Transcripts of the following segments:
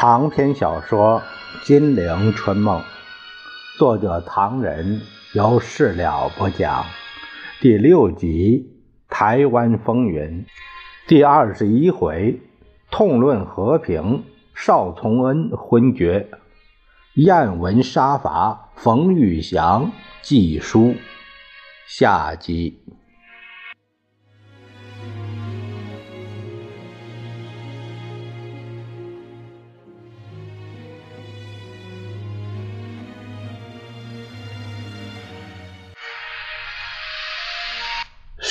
长篇小说《金陵春梦》，作者唐人，由事了不讲。第六集《台湾风云》，第二十一回痛论和平，邵从恩昏厥，燕文杀伐，冯玉祥寄书。下集。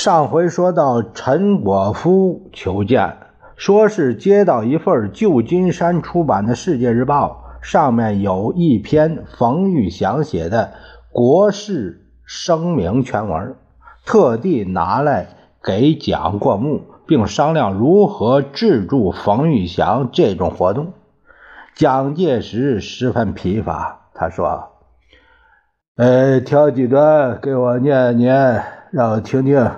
上回说到陈果夫求见，说是接到一份旧金山出版的《世界日报》，上面有一篇冯玉祥写的国事声明全文，特地拿来给蒋过目，并商量如何制住冯玉祥这种活动。蒋介石十分疲乏，他说：“呃，挑几段给我念念，让我听听。”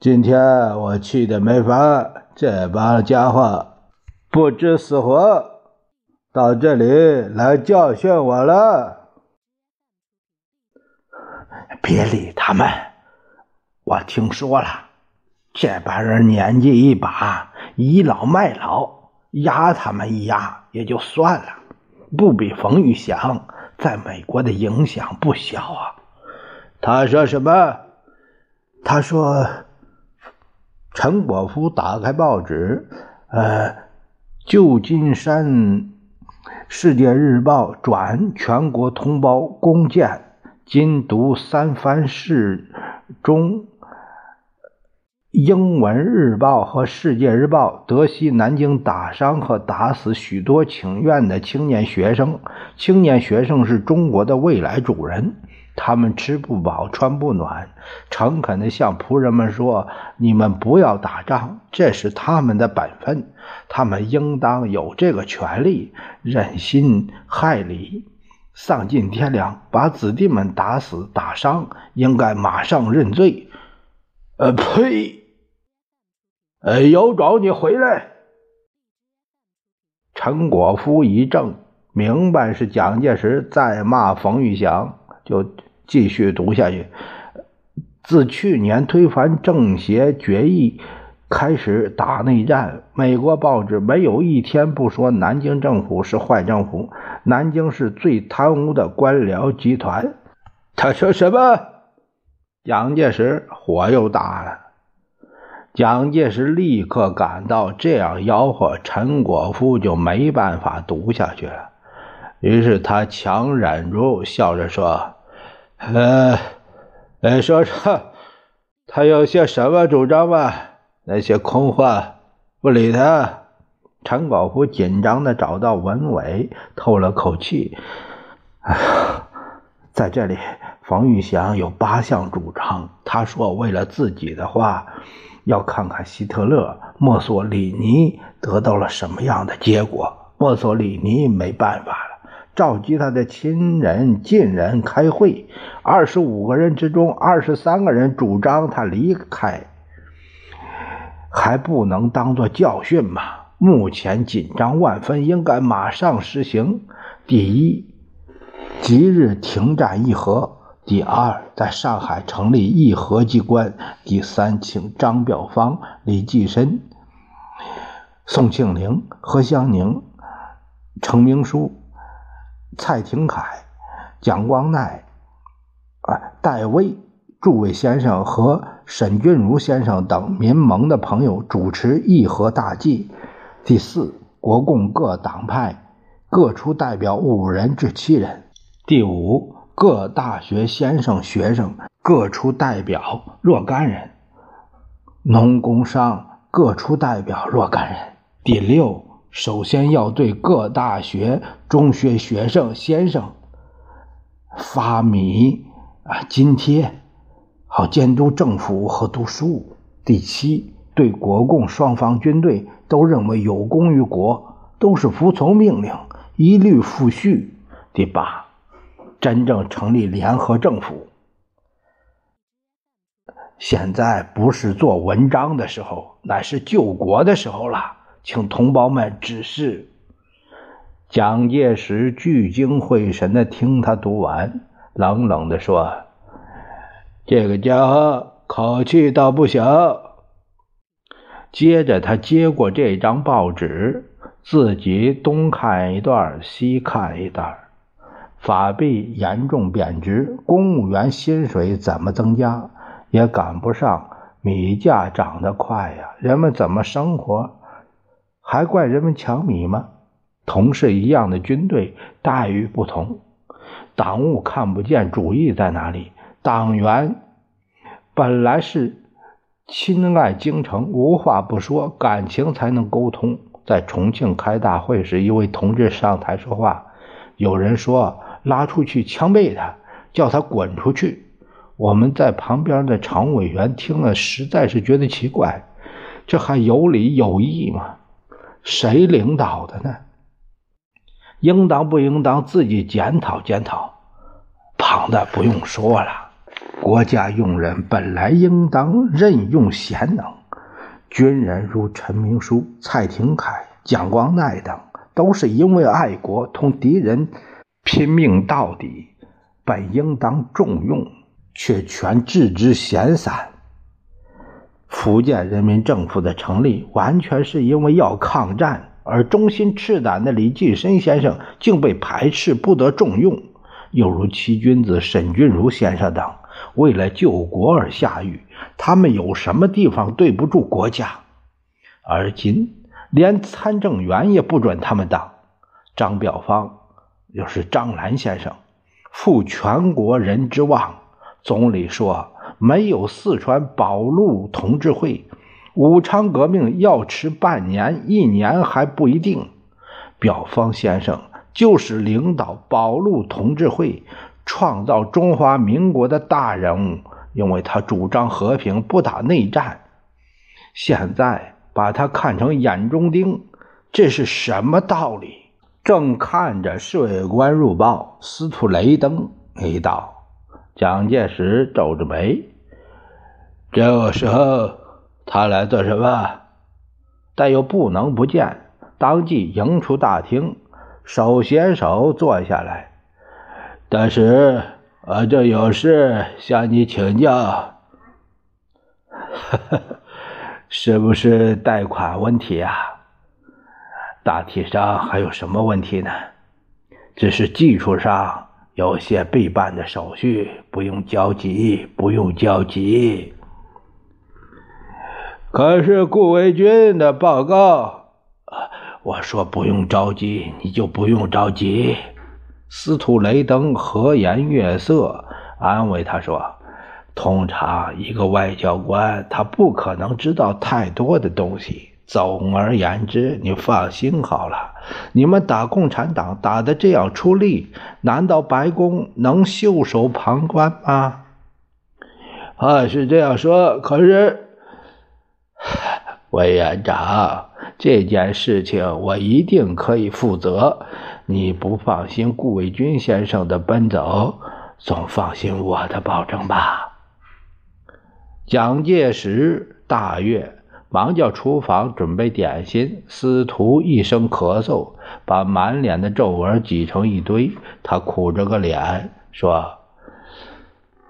今天我气得没法，这帮家伙不知死活，到这里来教训我了。别理他们，我听说了，这帮人年纪一把，倚老卖老，压他们一压也就算了，不比冯玉祥在美国的影响不小啊。他说什么？他说。陈果夫打开报纸，呃，《旧金山世界日报》转全国同胞公见，今读三藩市中英文日报和世界日报，得悉南京打伤和打死许多请愿的青年学生。青年学生是中国的未来主人。他们吃不饱穿不暖，诚恳地向仆人们说：“你们不要打仗，这是他们的本分，他们应当有这个权利。忍心害理，丧尽天良，把子弟们打死打伤，应该马上认罪。”呃，呸！呃，有种你回来！陈果夫一怔，明白是蒋介石在骂冯玉祥。就继续读下去。自去年推翻政协决议开始打内战，美国报纸没有一天不说南京政府是坏政府，南京是最贪污的官僚集团。他说什么？蒋介石火又大了。蒋介石立刻感到这样吆喝，陈果夫就没办法读下去了。于是他强忍住，笑着说。呃，呃，说说他有些什么主张吧？那些空话，不理他。陈宝福紧张的找到文伟，透了口气：“哎呀，在这里，冯玉祥有八项主张。他说，为了自己的话，要看看希特勒、墨索里尼得到了什么样的结果。墨索里尼没办法。”召集他的亲人、近人开会，二十五个人之中，二十三个人主张他离开，还不能当做教训吗？目前紧张万分，应该马上实行。第一，即日停战议和；第二，在上海成立议和机关；第三，请张表芳、李济深、宋庆龄、何香凝、程明书。蔡廷锴、蒋光鼐、啊戴维诸位先生和沈钧儒先生等民盟的朋友主持议和大计。第四，国共各党派各出代表五人至七人。第五，各大学先生学生各出代表若干人。农工商各出代表若干人。第六。首先要对各大学、中学学生、先生发米啊津贴，好监督政府和读书。第七，对国共双方军队都认为有功于国，都是服从命令，一律复叙。第八，真正成立联合政府。现在不是做文章的时候，乃是救国的时候了。请同胞们指示，蒋介石聚精会神地听他读完，冷冷地说：“这个家伙口气倒不小。”接着，他接过这张报纸，自己东看一段，西看一段。法币严重贬值，公务员薪水怎么增加也赶不上米价涨得快呀！人们怎么生活？还怪人们抢米吗？同是一样的军队，待遇不同。党务看不见主意在哪里？党员本来是亲爱京城，无话不说，感情才能沟通。在重庆开大会时，一位同志上台说话，有人说拉出去枪毙他，叫他滚出去。我们在旁边的常委员听了，实在是觉得奇怪，这还有理有义吗？谁领导的呢？应当不应当自己检讨检讨？旁的不用说了，国家用人本来应当任用贤能，军人如陈明书、蔡廷锴、蒋光鼐等，都是因为爱国同敌人拼命到底，本应当重用，却全置之闲散。福建人民政府的成立，完全是因为要抗战。而忠心赤胆的李济深先生竟被排斥，不得重用；又如七君子沈钧儒先生等，为了救国而下狱，他们有什么地方对不住国家？而今连参政员也不准他们当。张表芳又是张澜先生，负全国人之望。总理说没有四川保路同志会。武昌革命要迟半年、一年还不一定。表方先生就是领导保路同志会、创造中华民国的大人物，因为他主张和平，不打内战。现在把他看成眼中钉，这是什么道理？正看着《税关入报》，司徒雷登一道。蒋介石皱着眉，这个时候。他来做什么？但又不能不见，当即迎出大厅，手牵手坐下来。但是，我这有事向你请教，是不是贷款问题啊？大体上还有什么问题呢？只是技术上有些备办的手续，不用焦急，不用焦急。可是顾维钧的报告，我说不用着急，你就不用着急。司徒雷登和颜悦色，安慰他说：“通常一个外交官，他不可能知道太多的东西。总而言之，你放心好了。你们打共产党打的这样出力，难道白宫能袖手旁观吗？”啊，是这样说，可是。委员长，这件事情我一定可以负责。你不放心顾伟军先生的奔走，总放心我的保证吧。蒋介石大悦，忙叫厨房准备点心。司徒一声咳嗽，把满脸的皱纹挤成一堆。他苦着个脸说：“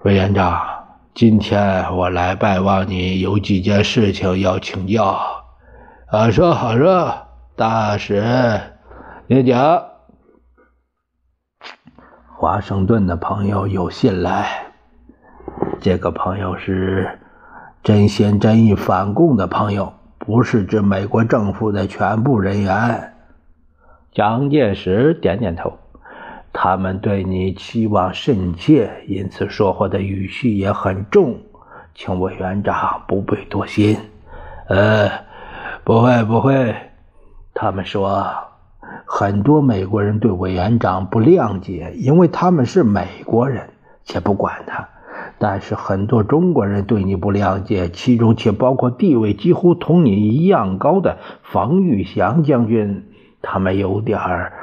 委员长。”今天我来拜望你，有几件事情要请教。啊，说好说，大使，你讲。华盛顿的朋友有信来，这个朋友是真心真意反共的朋友，不是指美国政府的全部人员。蒋介石点点头。他们对你期望甚切，因此说话的语气也很重，请委员长不必多心。呃，不会不会。他们说，很多美国人对委员长不谅解，因为他们是美国人，且不管他。但是很多中国人对你不谅解，其中且包括地位几乎同你一样高的冯玉祥将军，他们有点儿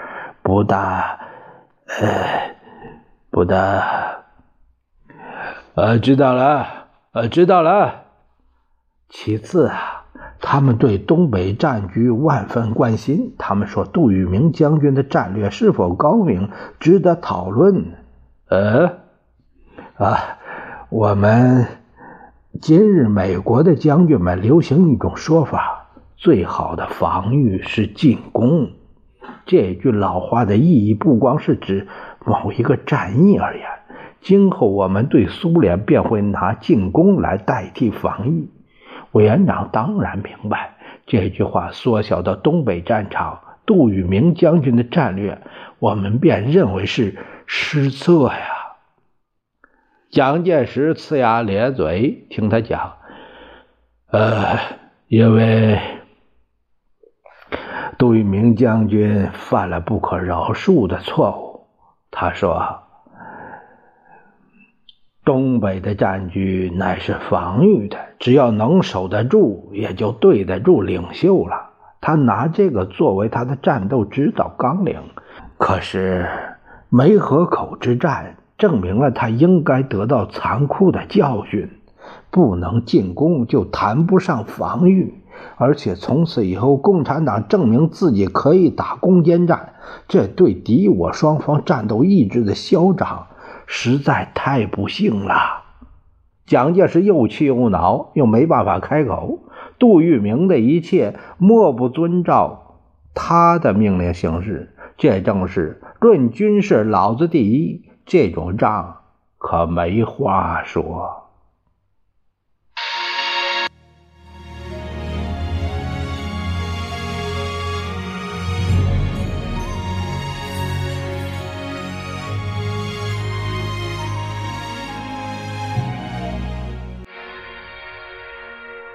不大。呃，不大，呃，知道了，呃，知道了。其次啊，他们对东北战局万分关心。他们说杜聿明将军的战略是否高明，值得讨论。呃，啊，我们今日美国的将军们流行一种说法：最好的防御是进攻。这句老话的意义不光是指某一个战役而言，今后我们对苏联便会拿进攻来代替防御。委员长当然明白这句话缩小到东北战场，杜聿明将军的战略，我们便认为是失策呀。蒋介石呲牙咧嘴听他讲，呃，因为杜聿明将军犯了不可饶恕的错误。他说。东北的战局乃是防御的，只要能守得住，也就对得住领袖了。他拿这个作为他的战斗指导纲领。可是梅河口之战证明了他应该得到残酷的教训：不能进攻，就谈不上防御。而且从此以后，共产党证明自己可以打攻坚战，这对敌我双方战斗意志的消长。实在太不幸了，蒋介石又气又恼，又没办法开口。杜聿明的一切莫不遵照他的命令行事，这正是论军事，老子第一。这种仗可没话说。